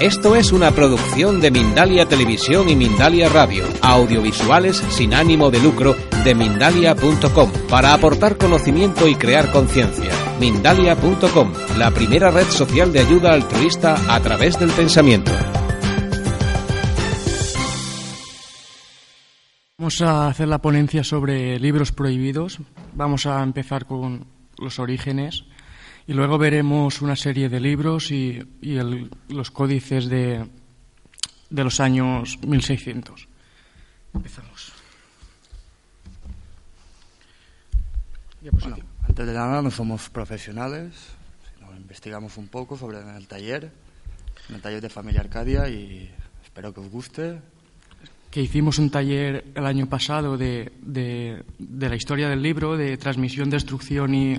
Esto es una producción de Mindalia Televisión y Mindalia Radio, audiovisuales sin ánimo de lucro de mindalia.com, para aportar conocimiento y crear conciencia. Mindalia.com, la primera red social de ayuda altruista a través del pensamiento. Vamos a hacer la ponencia sobre libros prohibidos. Vamos a empezar con los orígenes y luego veremos una serie de libros y, y el- los códices de, de los años 1600. Empezamos. Bueno, antes de nada, no somos profesionales, sino investigamos un poco sobre el taller, en el taller de Familia Arcadia y espero que os guste. que hicimos un taller el año pasado de, de- de la historia del libro, de transmisión, destrucción y,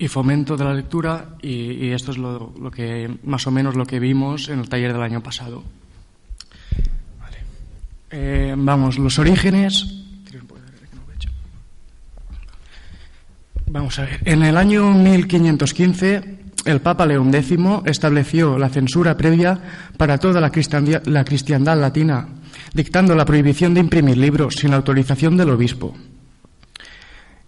y fomento de la lectura, y, esto es lo, que más o menos lo que vimos en el taller del año pasado. Vale. Eh, vamos, los orígenes. Vamos a ver. En el año 1515, el Papa León X estableció la censura previa para toda la cristiandad, la cristiandad latina, dictando la prohibición de imprimir libros sin autorización del obispo.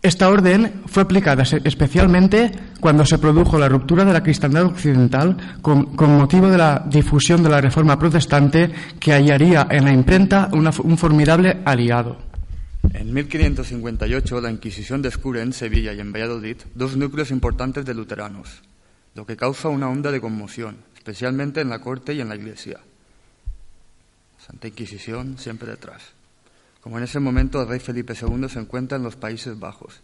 Esta orden fue aplicada especialmente cuando se produjo la ruptura de la cristiandad occidental con, con motivo de la difusión de la reforma protestante que hallaría en la imprenta una- un formidable aliado. En 1558, la Inquisición descubre en Sevilla y en Valladolid dos núcleos importantes de luteranos, lo que causa una onda de conmoción, especialmente en la corte y en la iglesia. Santa Inquisición siempre detrás. Como en ese momento el rey Felipe II se encuentra en los Países Bajos.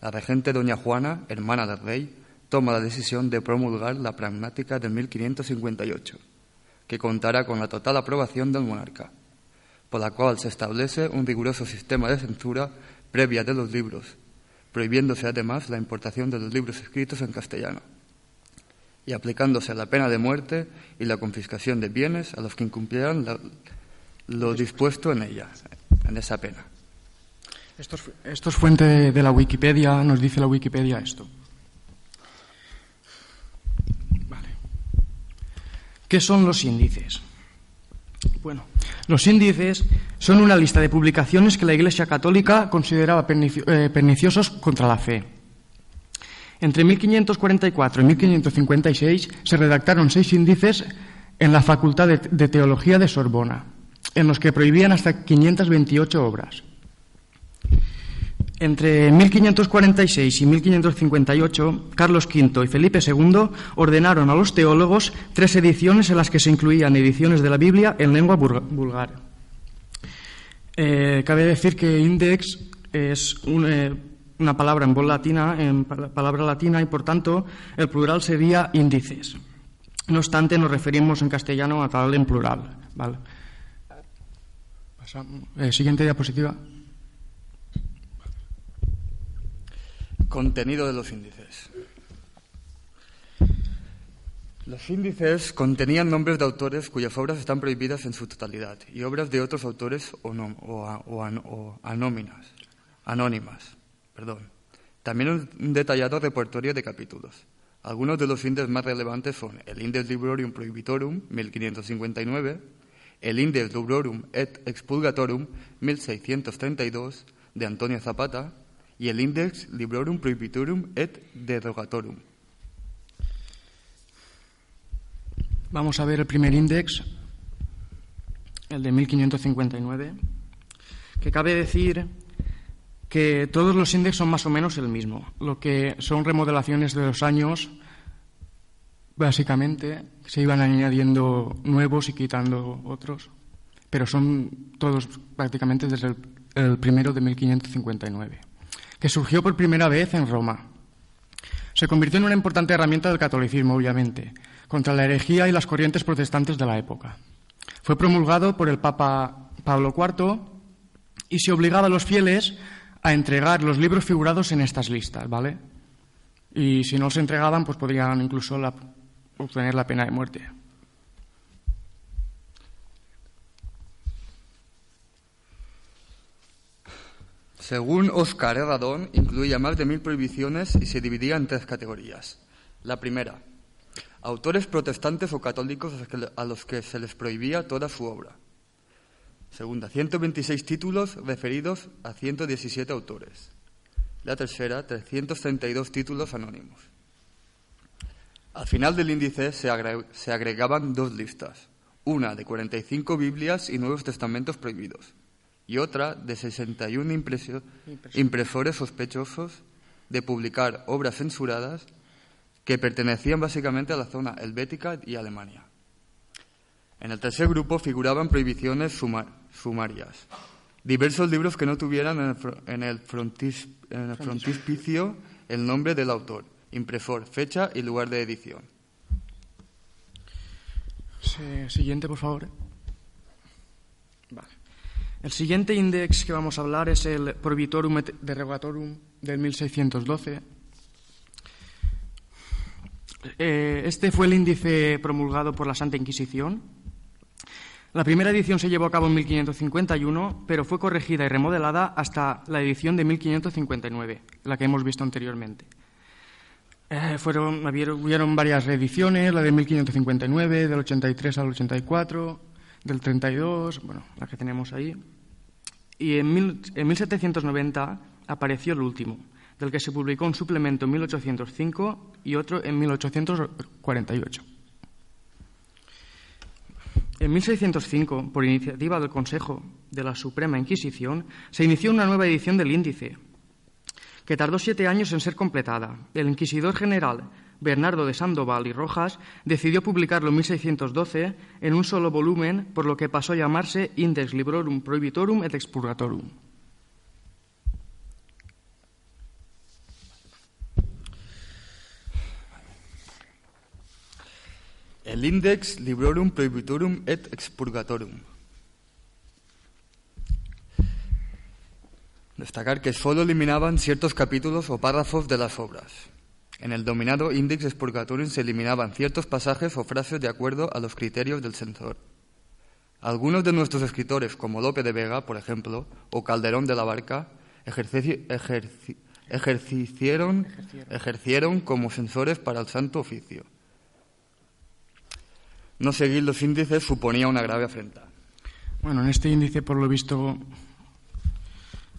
La regente doña Juana, hermana del rey, toma la decisión de promulgar la pragmática de 1558, que contará con la total aprobación del monarca por la cual se establece un riguroso sistema de censura previa de los libros, prohibiéndose además la importación de los libros escritos en castellano y aplicándose la pena de muerte y la confiscación de bienes a los que incumplieran lo dispuesto en ella, en esa pena. Esto es, fuente de, de la Wikipedia, nos dice la Wikipedia esto. Vale. ¿Qué son los índices? Bueno, los índices son una lista de publicaciones que la Iglesia Católica consideraba eh, perniciosos contra la fe. Entre 1544 y 1556 se redactaron seis índices en la Facultad de, de Teología de Sorbona, en los que prohibían hasta 528 obras. Entre 1546 y 1558, Carlos V y Felipe II ordenaron a los teólogos tres ediciones en las que se incluían ediciones de la Biblia en lengua vulgar. Eh, cabe decir que index es eh, una palabra en voz latina, en pa- palabra latina, y por tanto el plural sería índices. No obstante, nos referimos en castellano a tal en plural. ¿vale? Eh, siguiente diapositiva. Contenido de los índices. Los índices contenían nombres de autores cuyas obras están prohibidas en su totalidad y obras de otros autores o, no- o anónimas. Perdón. También un, un detallado repertorio de capítulos. Algunos de los índices más relevantes son el Index Librorum Prohibitorum, 1559, el Index Librorum et Expurgatorum, 1632, de Antonio Zapata, y el Index Librorum Prohibitorum et Derogatorum. Vamos a ver el primer índex, el de 1559, que cabe decir que todos los índices son más o menos el mismo, lo que son remodelaciones de los años, básicamente, se iban añadiendo nuevos y quitando otros, pero son todos prácticamente desde el, primero de 1559, que surgió por primera vez en Roma. Se convirtió en una importante herramienta del catolicismo, obviamente, contra la herejía y las corrientes protestantes de la época. Fue promulgado por el Papa Pablo IV y se obligaba a los fieles a entregar los libros figurados en estas listas, ¿vale? Y si no se entregaban, pues podrían incluso la- obtener la pena de muerte. Según Oscar Herradón, incluía más de mil prohibiciones y se dividía en tres categorías. La primera, autores protestantes o católicos a los que se les prohibía toda su obra. Segunda, 126 títulos referidos a 117 autores. La tercera, 332 títulos anónimos. Al final del índice se, agregaban dos listas, una de 45 Biblias y Nuevos Testamentos prohibidos. Y otra de 61 impresores sospechosos de publicar obras censuradas que pertenecían básicamente a la zona helvética y Alemania. En el tercer grupo figuraban prohibiciones sumarias, diversos libros que no tuvieran en el, frontispicio el nombre del autor, impresor, fecha y lugar de edición. siguiente, por favor. El siguiente índice que vamos a hablar es el Prohibitorum et Derogatorum del 1612. Eh, este fue el índice promulgado por la Santa Inquisición la primera edición se llevó a cabo en 1551, pero fue corregida y remodelada hasta la edición de 1559, la que hemos visto anteriormente. Eh, fueron, hubieron varias reediciones, la de 1559, del 83 al 84, del 32, bueno, la que tenemos ahí. Y en, en 1790 apareció el último, del que se publicó un suplemento en 1805 y otro en 1848. En 1605, por iniciativa del Consejo de la Suprema Inquisición, se inició una nueva edición del índice, que tardó siete años en ser completada. El inquisidor general Bernardo de Sandoval y Rojas decidió publicarlo en 1612 en un solo volumen, por lo que pasó a llamarse Index Librorum Prohibitorum et Expurgatorum. el Index Librorum Prohibitorum et Expurgatorum. Destacar que solo eliminaban ciertos capítulos o párrafos de las obras. En el dominado Index Expurgatorum se eliminaban ciertos pasajes o frases de acuerdo a los criterios del censor. Algunos de nuestros escritores, como Lope de Vega, por ejemplo, o Calderón de la Barca, ejercieron como censores para el Santo Oficio. No seguir los índices suponía una grave afrenta. Bueno, en este índice, por lo visto,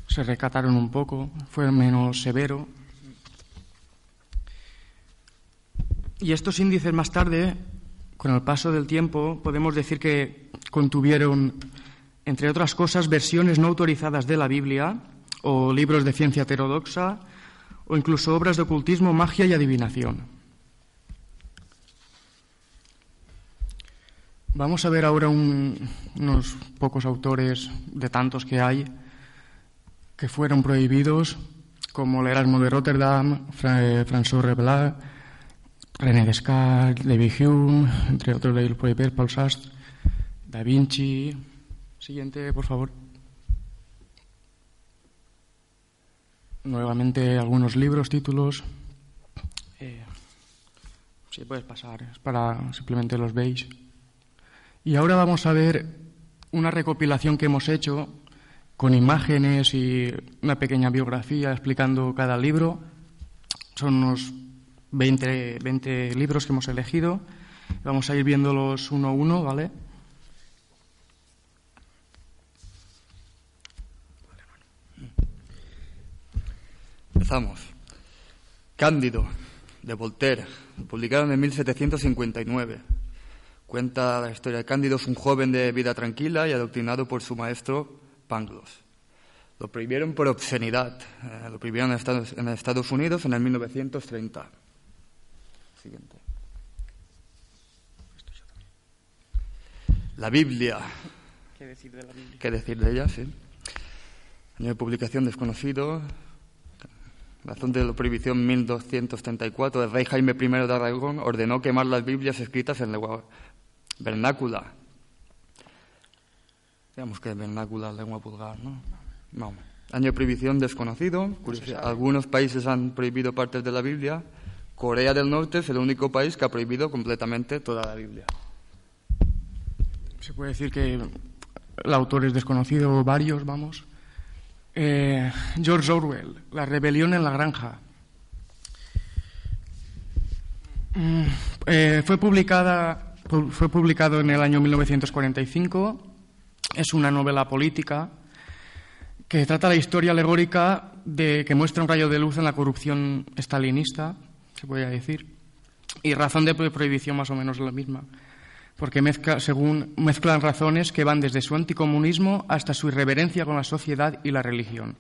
se recataron un poco, fue menos severo. Y estos índices más tarde, con el paso del tiempo, podemos decir que contuvieron, entre otras cosas, versiones no autorizadas de la Biblia o libros de ciencia heterodoxa o incluso obras de ocultismo, magia y adivinación. Vamos a ver ahora unos pocos autores de tantos que hay que fueron prohibidos, como el Erasmo de Rotterdam, eh, François Rabelais, René Descartes, Levi Hume, entre otros de prohibir Paul Sastre, Da Vinci. Siguiente, por favor. Nuevamente algunos libros, títulos. Eh, si puedes pasar, es para simplemente los veis. Y ahora vamos a ver una recopilación que hemos hecho con imágenes y una pequeña biografía explicando cada libro. Son unos 20, 20 libros que hemos elegido. Vamos a ir viéndolos uno a uno, ¿vale? Empezamos. Cándido, de Voltaire, publicado en 1759. Cuenta la historia de Cándido, es un joven de vida tranquila y adoctrinado por su maestro Pangloss. Lo prohibieron por obscenidad. Eh, lo prohibieron en Estados, en Estados, Unidos en el 1930. Siguiente. La Biblia. ¿Qué decir de la Biblia? ¿Qué decir de ella? Sí. Año de publicación desconocido. Razón de la prohibición 1234. El rey Jaime I de Aragón ordenó quemar las Biblias escritas en lengua vernácula. Digamos que vernácula, lengua vulgar, ¿no? No. Año de prohibición desconocido. Algunos países han prohibido partes de la Biblia. Corea del Norte es el único país que ha prohibido completamente toda la Biblia. Se puede decir que el autor es desconocido, varios, vamos. Eh, George Orwell, La rebelión en la granja. Mm, eh, fue, publicada, fue publicado en el año 1945. Es una novela política que trata la historia alegórica de que muestra un rayo de luz en la corrupción estalinista, se podría decir, y razón de prohibición más o menos la misma, porque según, mezclan razones que van desde su anticomunismo hasta su irreverencia con la sociedad y la religión.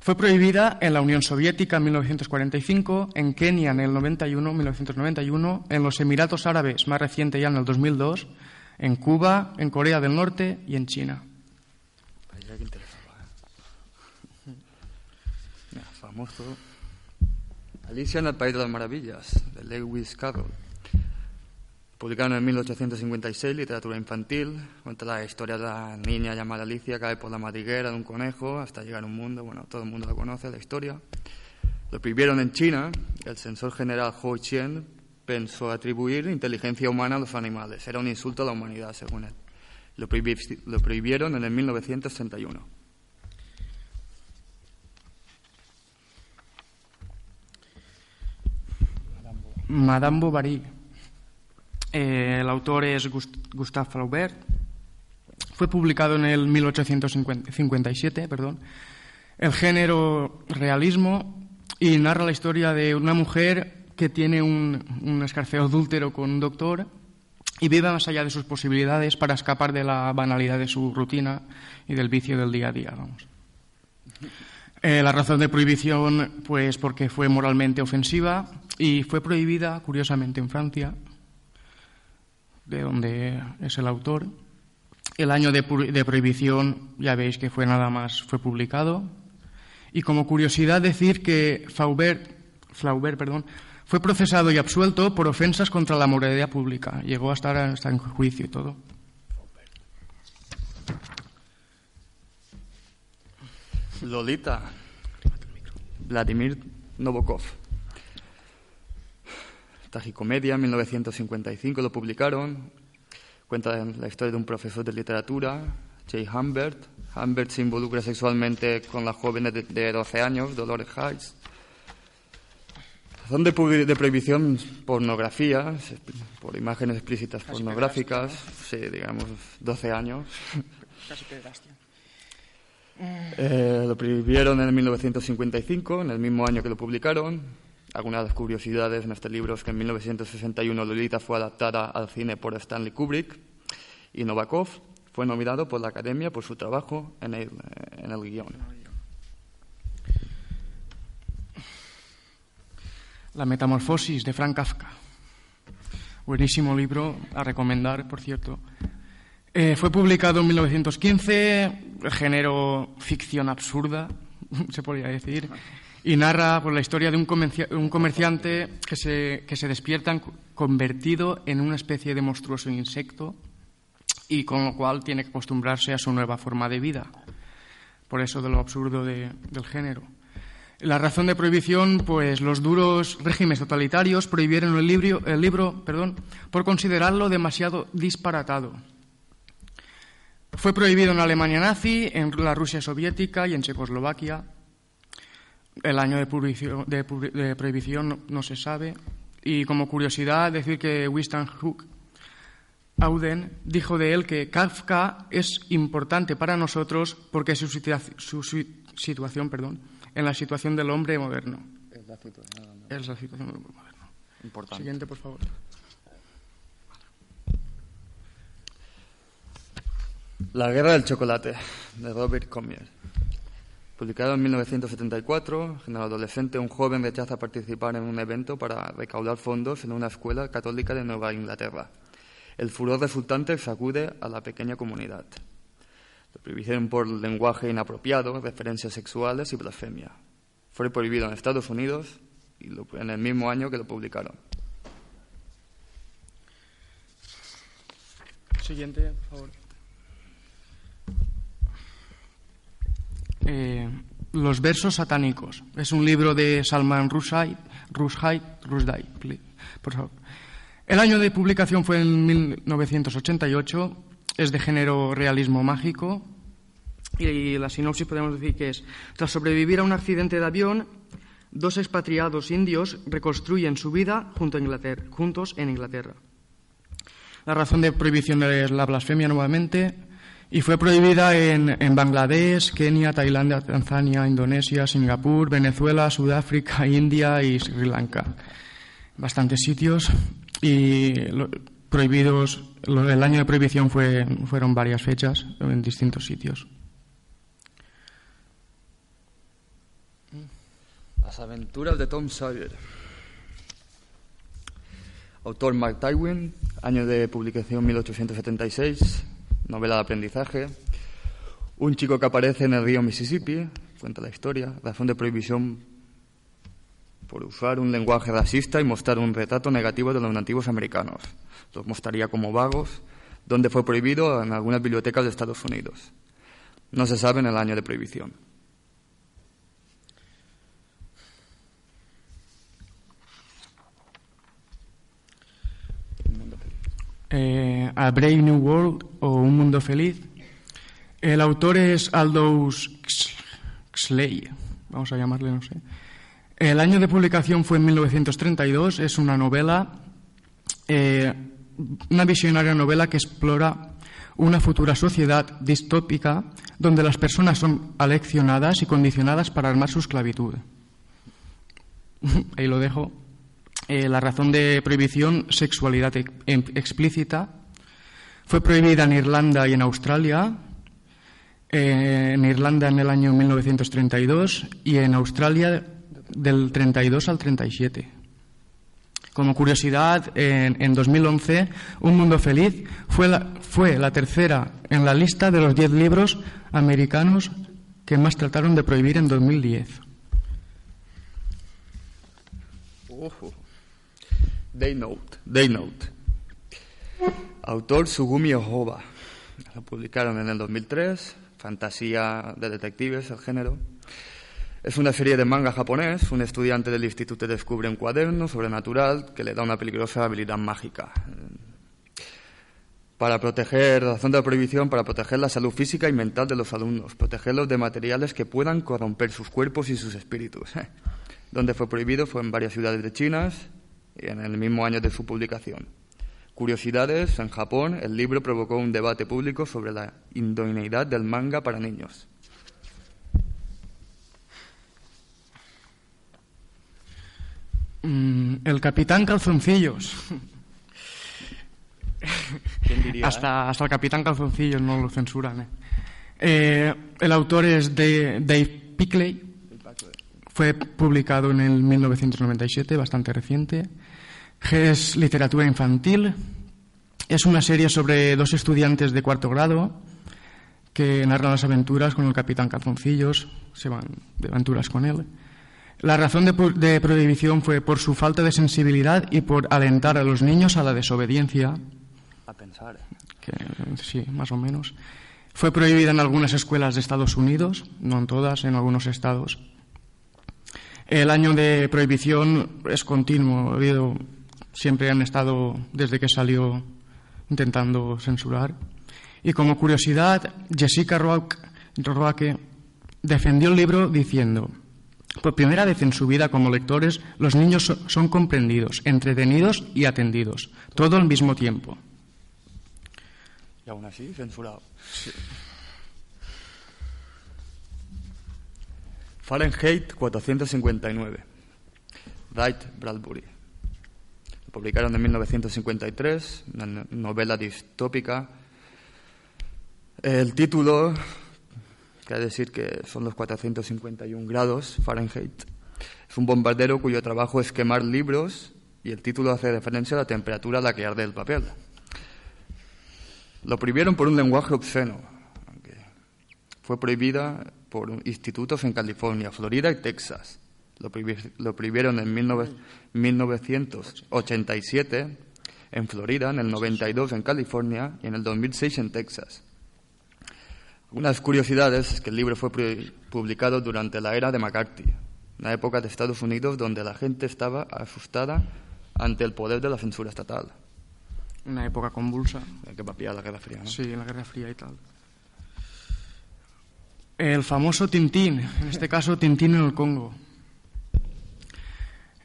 Fue prohibida en la Unión Soviética en 1945, en Kenia en el 91, 1991, en los Emiratos Árabes más reciente ya en el 2002, en Cuba, en Corea del Norte y en China. Famoso. Alicia en el País de las Maravillas, de Lewis Carroll. Publicado en 1856, literatura infantil, cuenta la historia de la niña llamada Alicia, cae por la madriguera de un conejo hasta llegar a un mundo, bueno, todo el mundo la conoce, la historia. Lo prohibieron en China, el censor general Hou Qian pensó atribuir inteligencia humana a los animales, era un insulto a la humanidad, según él. Lo, prohibieron en el 1931. Madame Bovary eh, el autor es Gustave Flaubert. Fue publicado en el 1857, perdón. El género realismo y narra la historia de una mujer que tiene un, un escarceo adúltero con un doctor y vive más allá de sus posibilidades para escapar de la banalidad de su rutina y del vicio del día a día. Vamos. Eh, la razón de prohibición, pues porque fue moralmente ofensiva y fue prohibida, curiosamente, en Francia de donde es el autor. El año de, prohibición, ya veis que fue nada más, fue publicado. Y como curiosidad decir que Flaubert, Flaubert perdón, fue procesado y absuelto por ofensas contra la moralidad pública. Llegó a estar hasta en juicio y todo. Lolita, Vladimir Novokov. Tragicomedia, en 1955 lo publicaron. Cuenta la historia de un profesor de literatura, Jay Humbert. Humbert se involucra sexualmente con la joven de, 12 años, Dolores Hayes. Razón de, de, prohibición, pornografía, por imágenes explícitas pornográficas, sí, digamos, 12 años. Casi eh, lo prohibieron en 1955, en el mismo año que lo publicaron. Algunas curiosidades en este libro es que en 1961 Lolita fue adaptada al cine por Stanley Kubrick y Novakov fue nominado por la Academia por su trabajo en el, en el guion. La Metamorfosis de Frank Kafka. Buenísimo libro, a recomendar, por cierto. Eh, fue publicado en 1915, género ficción absurda, se podría decir y narra pues, la historia de un, comerciante que se, que se despierta convertido en una especie de monstruoso insecto y con lo cual tiene que acostumbrarse a su nueva forma de vida. Por eso de lo absurdo del género. La razón de prohibición, pues los duros regímenes totalitarios prohibieron el libro, el libro perdón, por considerarlo demasiado disparatado. Fue prohibido en Alemania nazi, en la Rusia soviética y en Checoslovaquia. El año de prohibición, no, se sabe. Y como curiosidad, decir que Winston Hook Auden dijo de él que Kafka es importante para nosotros porque su, su, situación perdón, en la situación del hombre moderno. Es la situación, es la situación del hombre moderno. Importante. Siguiente, por favor. La guerra del chocolate, de Robert Comier. Publicado en 1974, en el adolescente un joven rechaza participar en un evento para recaudar fondos en una escuela católica de Nueva Inglaterra. El furor resultante sacude a la pequeña comunidad. Lo prohibieron por lenguaje inapropiado, referencias sexuales y blasfemia. Fue prohibido en Estados Unidos y en el mismo año que lo publicaron. Siguiente, por favor. Eh, los versos satánicos. Es un libro de Salman Rushdie. Rushdie, Rushdie por favor. El año de publicación fue en 1988. Es de género realismo mágico. Y la sinopsis podemos decir que es, tras sobrevivir a un accidente de avión, dos expatriados indios reconstruyen su vida junto a Inglaterra- juntos en Inglaterra. La razón de prohibición es la blasfemia nuevamente y fue prohibida en, en Bangladesh, Kenia, Tailandia, Tanzania, Indonesia, Singapur, Venezuela, Sudáfrica, India y Sri Lanka. Bastantes sitios y prohibidos. El año de prohibición fue, fueron varias fechas en distintos sitios. Las aventuras de Tom Sawyer. Autor Mark Tywin, año de publicación 1876, novela de aprendizaje. Un chico que aparece en el río Mississippi, cuenta la historia, razón de prohibición por usar un lenguaje racista y mostrar un retrato negativo de los nativos americanos. Los mostraría como vagos, donde fue prohibido en algunas bibliotecas de Estados Unidos. No se sabe en el año de prohibición. eh, A Brave New World o Un Mundo Feliz. El autor es Aldous Huxley, vamos a llamarle, no sé. El año de publicación fue en 1932, es una novela, eh, una visionaria novela que explora una futura sociedad distópica donde las personas son aleccionadas y condicionadas para armar su esclavitud. Ahí lo dejo. Eh, la razón de prohibición, sexualidad ex- em- explícita, fue prohibida en Irlanda y en Australia. Eh, en Irlanda en el año 1932 y en Australia del 32 al 37. Como curiosidad, en, en 2011, Un Mundo Feliz fue la, fue la tercera en la lista de los 10 libros americanos que más trataron de prohibir en 2010. Ojo. Day Note. Day Note. Autor Sugumi Ohoba. Lo publicaron en el 2003. Fantasía de detectives, el género. Es una serie de manga japonés. Un estudiante del instituto descubre un cuaderno sobrenatural que le da una peligrosa habilidad mágica. Para proteger, razón de la prohibición, para proteger la salud física y mental de los alumnos, protegerlos de materiales que puedan corromper sus cuerpos y sus espíritus. Donde fue prohibido fue en varias ciudades de China y en el mismo año de su publicación. Curiosidades, en Japón el libro provocó un debate público sobre la idoneidad del manga para niños. Mm, el Capitán Calzoncillos. ¿Quién diría? Hasta, hasta el Capitán Calzoncillos no lo censuran. ¿eh? Eh, el autor es de Dave Pickley. Fue publicado en el 1997, bastante reciente. Es literatura infantil. Es una serie sobre dos estudiantes de cuarto grado que narran las aventuras con el Capitán Calzoncillos. Se van de aventuras con él. La razón de, prohibición fue por su falta de sensibilidad y por alentar a los niños a la desobediencia A pensar. que sí, más o menos. Fue prohibida en algunas escuelas de Estados Unidos, no en todas, en algunos estados. El año de prohibición es continuo, ha habido, siempre han estado, desde que salió, intentando censurar. Y como curiosidad, Jessica Roque defendió el libro diciendo, por primera vez en su vida como lectores, los niños so- son comprendidos, entretenidos y atendidos, todo al mismo tiempo. Y aún así, censurado. Fahrenheit 459. Wright Bradbury. Lo publicaron en 1953, una no- novela distópica. El título, quiere decir que son los 451 grados Fahrenheit. Es un bombardero cuyo trabajo es quemar libros y el título hace referencia a la temperatura a la que arde el papel. Lo prohibieron por un lenguaje obsceno. Fue prohibida por institutos en California, Florida y Texas. Lo, prohibi- lo prohibieron en 19 1987 en Florida, en el 92 en California y en el 2006 en Texas. Algunas curiosidades es que el libro fue pu- publicado durante la era de McCarthy, una época de Estados Unidos donde la gente estaba asustada ante el poder de la censura estatal. Una época convulsa. Que va la Guerra Fría, ¿no? Sí, en la Guerra Fría y tal. El famoso Tintín, en este caso Tintín en el Congo.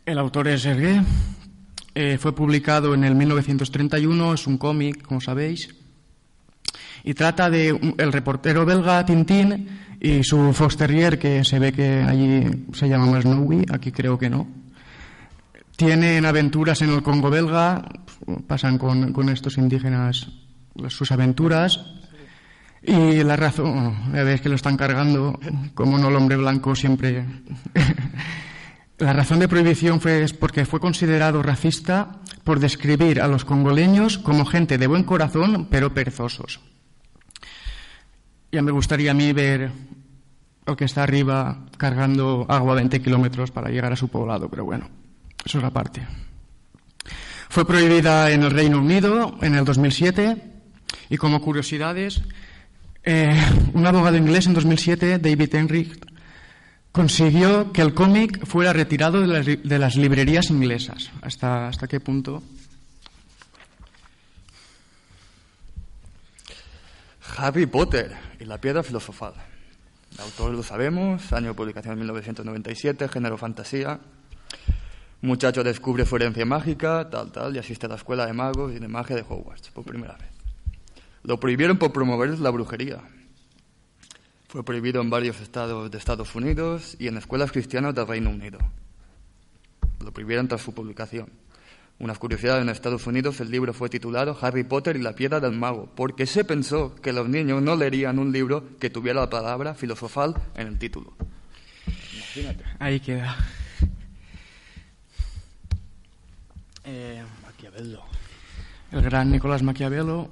El autor es Hergé. Eh, fue publicado en el 1931, es un cómic, como sabéis, y trata de el reportero belga Tintín y su Fox Terrier, que se ve que allí se llama Snowy, aquí creo que no. Tienen aventuras en el Congo belga, pasan con, con estos indígenas sus aventuras. Y la razón, ya veis que lo están cargando, como no el hombre blanco siempre. la razón de prohibición fue porque fue considerado racista por describir a los congoleños como gente de buen corazón, pero perezosos. Ya me gustaría a mí ver el que está arriba cargando agua a 20 kilómetros para llegar a su poblado, pero bueno, eso es la parte. Fue prohibida en el Reino Unido en el 2007 y como curiosidades, eh, un abogado inglés en 2007, David Enrich, consiguió que el cómic fuera retirado de las, de las librerías inglesas. ¿Hasta, ¿Hasta qué punto? Harry Potter y la piedra filosofal. El autor lo sabemos, año de publicación 1997, género fantasía. Muchacho descubre su herencia mágica, tal, tal, y asiste a la escuela de magos y de magia de Hogwarts por primera vez. Lo prohibieron por promover la brujería. Fue prohibido en varios estados de Estados Unidos y en escuelas cristianas del Reino Unido. Lo prohibieron tras su publicación. Una curiosidad, en Estados Unidos el libro fue titulado Harry Potter y la piedra del mago, porque se pensó que los niños no leerían un libro que tuviera la palabra filosofal en el título. Imagínate. Ahí queda. Eh, Maquiavelo. El gran Nicolás Maquiavelo.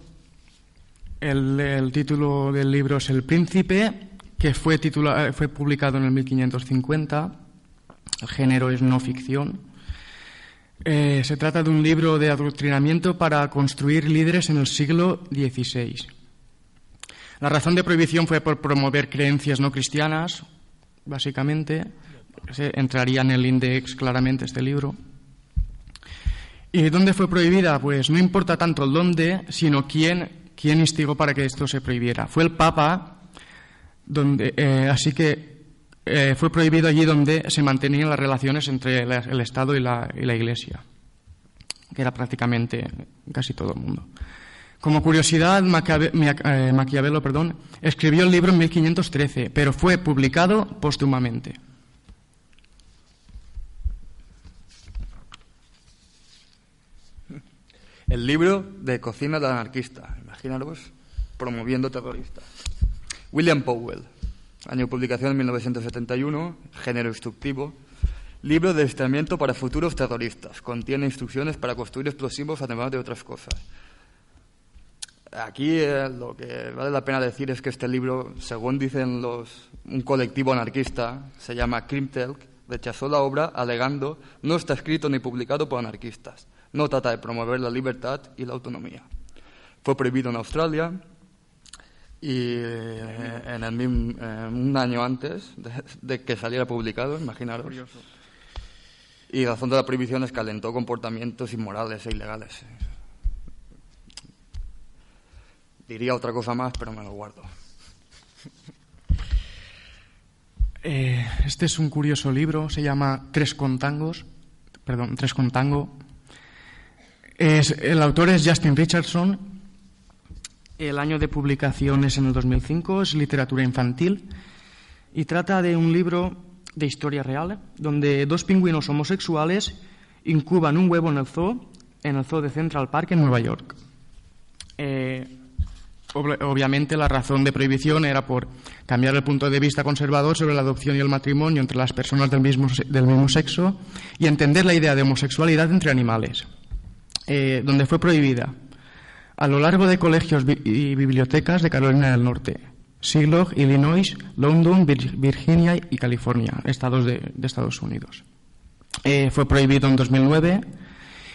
El, el, título del libro es El Príncipe, que fue, titula, fue publicado en el 1550. El género es no ficción. Eh, se trata de un libro de adoctrinamiento para construir líderes en el siglo XVI. La razón de prohibición fue por promover creencias no cristianas, básicamente. entraría en el índice claramente este libro. ¿Y dónde fue prohibida? Pues no importa tanto el dónde, sino quién, quién instigó para que esto se prohibiera. Fue el Papa, donde, eh, así que eh, fue prohibido allí donde se mantenían las relaciones entre el Estado y la, y la Iglesia, que era prácticamente casi todo el mundo. Como curiosidad, eh, Maquiavelo perdón, escribió el libro en 1513, pero fue publicado póstumamente. El libro de cocina del anarquista, imaginaros, promoviendo terroristas. William Powell, año de publicación 1971, género instructivo. Libro de adiestramiento para futuros terroristas. Contiene instrucciones para construir explosivos, además de otras cosas. Aquí eh, lo que vale la pena decir es que este libro, según dicen los, un colectivo anarquista, se llama Krimtelk, rechazó la obra alegando no está escrito ni publicado por anarquistas. No trata de promover la libertad y la autonomía. Fue prohibido en Australia, y eh, en el mismo, eh, un año antes de, que saliera publicado, imaginaros. Y la razón de la prohibición es que alentó comportamientos inmorales e ilegales. Diría otra cosa más, pero me lo guardo. Eh, este es un curioso libro, se llama Tres contangos, perdón, Tres contango. Es, el autor es Justin Richardson el año de publicación es en el 2005, es literatura infantil y trata de un libro de historia real donde dos pingüinos homosexuales incuban un huevo en el zoo, en el zoo de Central Park en Nueva York. Eh, obviamente la razón de prohibición era por cambiar el punto de vista conservador sobre la adopción y el matrimonio entre las personas del mismo, sexo y entender la idea de homosexualidad entre animales, eh, donde fue prohibida a lo largo de colegios y bibliotecas de Carolina del Norte, Siglock, Illinois, London, Virginia y California, estados de, Estados Unidos. Eh, fue prohibido en 2009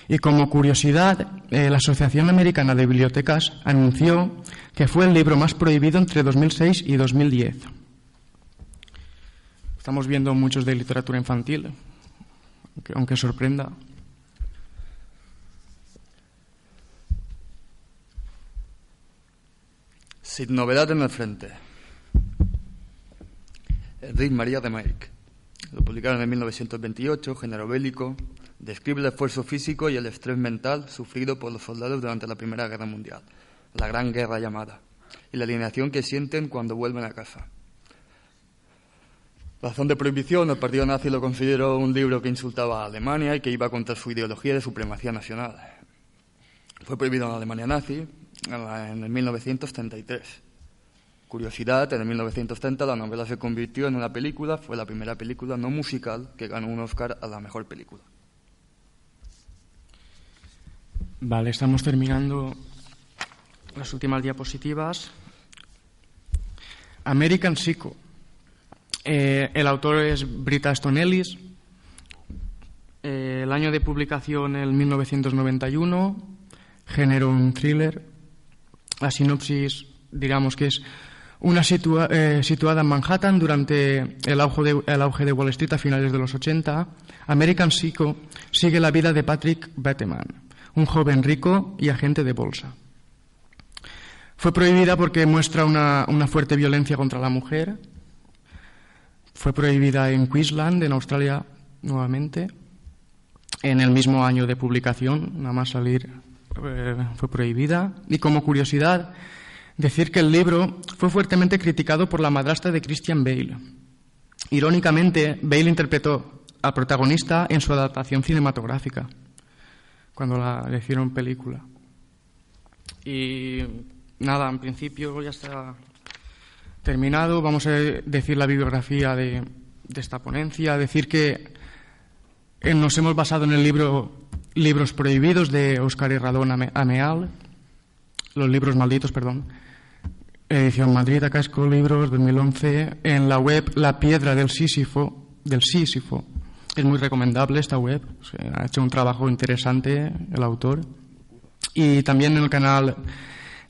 y como curiosidad, eh, la Asociación Americana de Bibliotecas anunció que fue el libro más prohibido entre 2006 y 2010. Estamos viendo muchos de literatura infantil, aunque sorprenda. Sin novedad en el frente. Enrique María de Maic. Lo publicaron en 1928, género bélico. Describe el esfuerzo físico y el estrés mental sufrido por los soldados durante la Primera Guerra Mundial, la Gran Guerra llamada, y la alienación que sienten cuando vuelven a casa. Razón de prohibición, el partido nazi lo consideró un libro que insultaba a Alemania y que iba contra su ideología de supremacía nacional. Fue prohibido en Alemania nazi en el 1933. Curiosidad, en el 1930 la novela se convirtió en una película, fue la primera película no musical que ganó un Oscar a la mejor película. Vale, estamos terminando las últimas diapositivas. American Psycho. Eh, el autor es Brita Aston Ellis. Eh, el año de publicación, el 1991. Género un thriller. La sinopsis, digamos que es una eh, situada en Manhattan durante el auge, de, el auge, de, Wall Street a finales de los 80. American Psycho sigue la vida de Patrick Bateman, un joven rico y agente de bolsa. Fue prohibida porque muestra una, una fuerte violencia contra la mujer. Fue prohibida en Queensland, en Australia, nuevamente. En el mismo año de publicación, nada más salir, fue prohibida. Y como curiosidad, decir que el libro fue fuertemente criticado por la madrastra de Christian Bale. Irónicamente, Bale interpretó al protagonista en su adaptación cinematográfica, cuando la hicieron película. Y nada, en principio ya está terminado. Vamos a decir la bibliografía de, esta ponencia, decir que eh, nos hemos basado en el libro Libros Prohibidos de Óscar Herradón Ameal, los libros malditos, perdón, edición Madrid, acá con Libros 2011, en la web La Piedra del Sísifo, del Sísifo. Es muy recomendable esta web, ha hecho un trabajo interesante el autor. Y también en el canal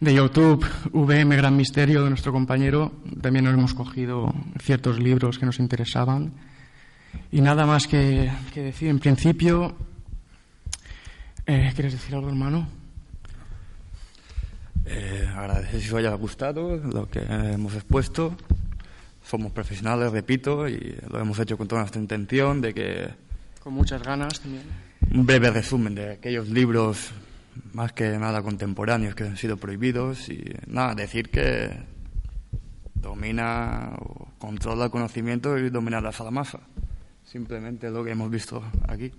de YouTube, VM Gran Misterio de nuestro compañero, también nos hemos cogido ciertos libros que nos interesaban. Y nada más que, decir. En principio, eh, ¿quieres decir algo, hermano? Eh, agradecer si os haya gustado lo que hemos expuesto. Somos profesionales, repito, y lo hemos hecho con toda nuestra intención de que... Con muchas ganas también. Un breve resumen de aquellos libros más que nada contemporáneos que han sido prohibidos y nada, decir que domina o controla el conocimiento y domina la salamasa. Simplemente lo que hemos visto aquí.